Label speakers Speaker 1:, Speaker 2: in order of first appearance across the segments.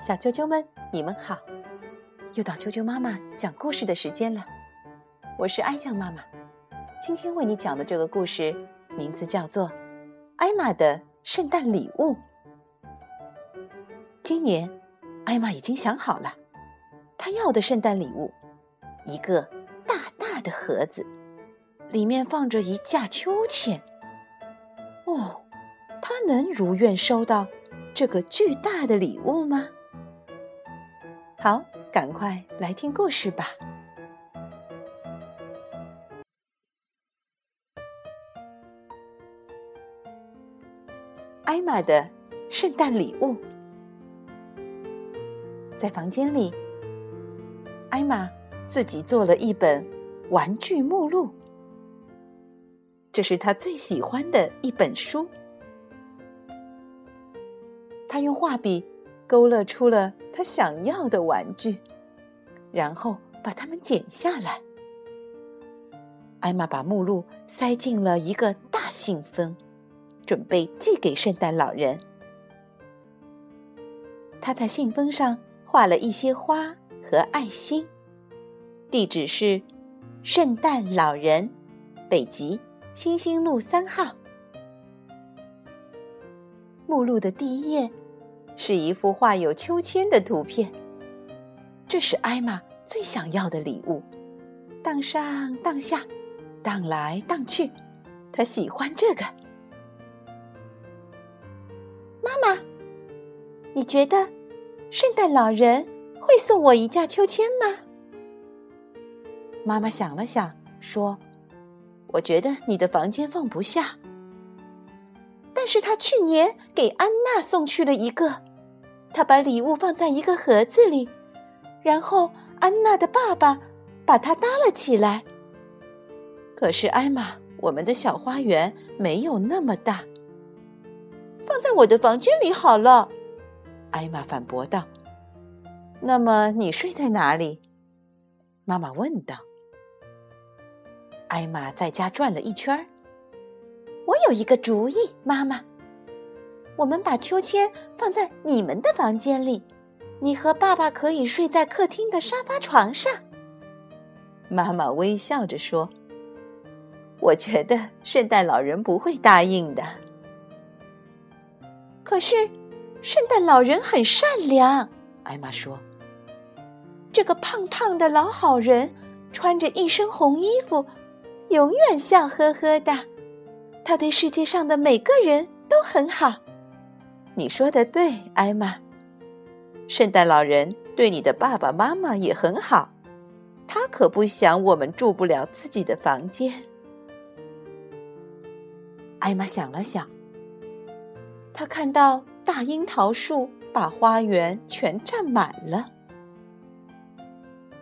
Speaker 1: 小啾啾们，你们好！又到啾啾妈妈讲故事的时间了。我是艾酱妈妈，今天为你讲的这个故事名字叫做《艾玛的圣诞礼物》。今年，艾玛已经想好了，她要的圣诞礼物，一个大大的盒子，里面放着一架秋千。哦，她能如愿收到这个巨大的礼物吗？好，赶快来听故事吧。艾玛的圣诞礼物，在房间里，艾玛自己做了一本玩具目录，这是她最喜欢的一本书。她用画笔。勾勒出了他想要的玩具，然后把它们剪下来。艾玛把目录塞进了一个大信封，准备寄给圣诞老人。他在信封上画了一些花和爱心，地址是圣诞老人，北极星星路三号。目录的第一页。是一幅画有秋千的图片，这是艾玛最想要的礼物。荡上荡下，荡来荡去，她喜欢这个。妈妈，你觉得圣诞老人会送我一架秋千吗？妈妈想了想，说：“我觉得你的房间放不下，但是他去年给安娜送去了一个。”他把礼物放在一个盒子里，然后安娜的爸爸把它搭了起来。可是艾玛，我们的小花园没有那么大，放在我的房间里好了。艾玛反驳道。“那么你睡在哪里？”妈妈问道。艾玛在家转了一圈儿我有一个主意，妈妈。我们把秋千放在你们的房间里，你和爸爸可以睡在客厅的沙发床上。妈妈微笑着说：“我觉得圣诞老人不会答应的。”可是，圣诞老人很善良，艾玛说：“这个胖胖的老好人穿着一身红衣服，永远笑呵呵的。他对世界上的每个人都很好。”你说的对，艾玛。圣诞老人对你的爸爸妈妈也很好，他可不想我们住不了自己的房间。艾玛想了想，她看到大樱桃树把花园全占满了。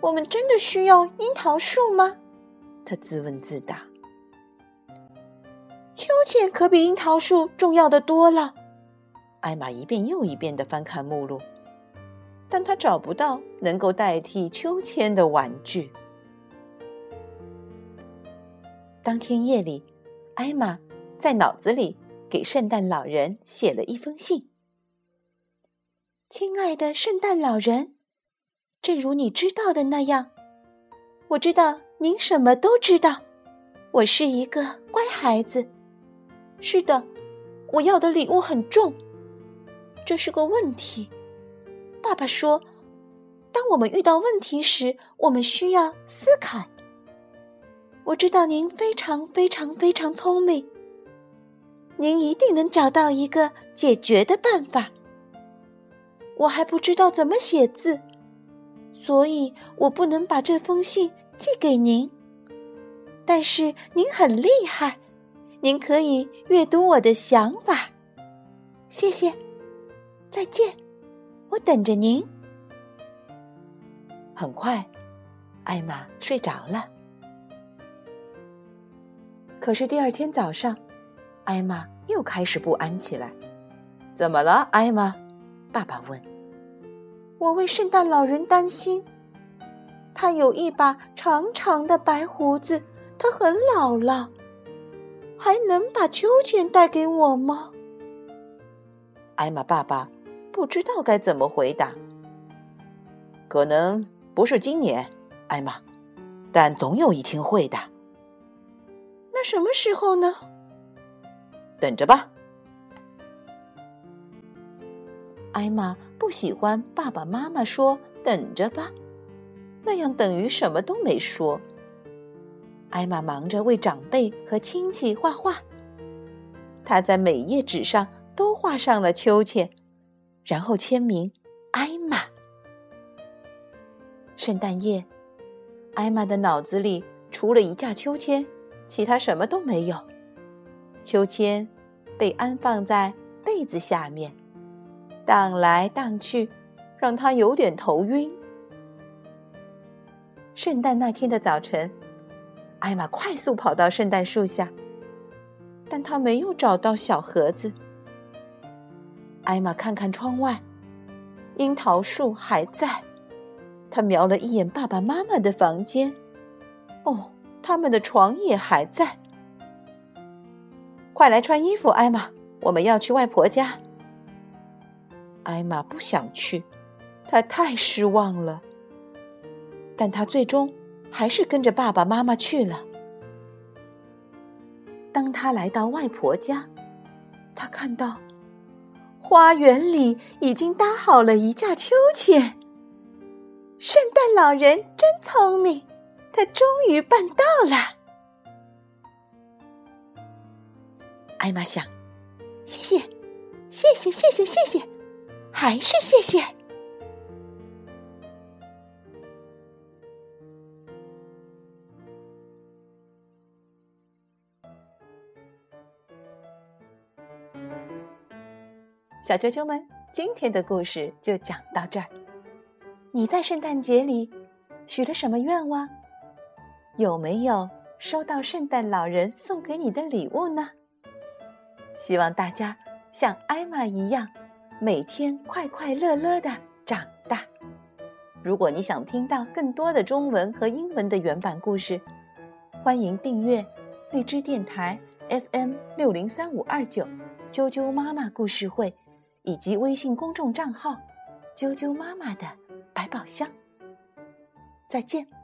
Speaker 1: 我们真的需要樱桃树吗？她自问自答。秋千可比樱桃树重要的多了。艾玛一遍又一遍的翻看目录，但她找不到能够代替秋千的玩具。当天夜里，艾玛在脑子里给圣诞老人写了一封信：“亲爱的圣诞老人，正如你知道的那样，我知道您什么都知道。我是一个乖孩子。是的，我要的礼物很重。”这是个问题，爸爸说：“当我们遇到问题时，我们需要思考。”我知道您非常非常非常聪明，您一定能找到一个解决的办法。我还不知道怎么写字，所以我不能把这封信寄给您。但是您很厉害，您可以阅读我的想法。谢谢。再见，我等着您。很快，艾玛睡着了。可是第二天早上，艾玛又开始不安起来。怎么了，艾玛？爸爸问。我为圣诞老人担心，他有一把长长的白胡子，他很老了，还能把秋千带给我吗？艾玛爸爸。不知道该怎么回答。可能不是今年，艾玛，但总有一天会的。
Speaker 2: 那什么时候呢？
Speaker 1: 等着吧。
Speaker 2: 艾玛不喜欢爸爸妈妈说“等着吧”，那样等于什么都没说。艾玛忙着为长辈和亲戚画画，她在每页纸上都画上了秋千，然后签名“艾玛”。圣诞夜，艾玛的脑子里除了一架秋千，其他什么都没有。秋千被安放在被子下面。荡来荡去，让他有点头晕。圣诞那天的早晨，艾玛快速跑到圣诞树下，但她没有找到小盒子。艾玛看看窗外，樱桃树还在。她瞄了一眼爸爸妈妈的房间，哦，他们的床也还在。快来穿衣服，艾玛，我们要去外婆家。艾玛不想去，她太失望了。但她最终还是跟着爸爸妈妈去了。当她来到外婆家，她看到花园里已经搭好了一架秋千。圣诞老人真聪明，他终于办到了。艾玛想：谢谢，谢谢，谢谢，谢谢。还是谢谢，小啾啾们，今天的故事就讲到这儿。你在圣诞节里许了什么愿望？有没有收到圣诞老人送给你的礼物呢？希望大家像艾玛一样。每天快快乐乐的长大。如果你想听到更多的中文和英文的原版故事，欢迎订阅荔枝电台 FM 六零三五二九啾啾妈妈故事会，以及微信公众账号啾啾妈妈的百宝箱。再见。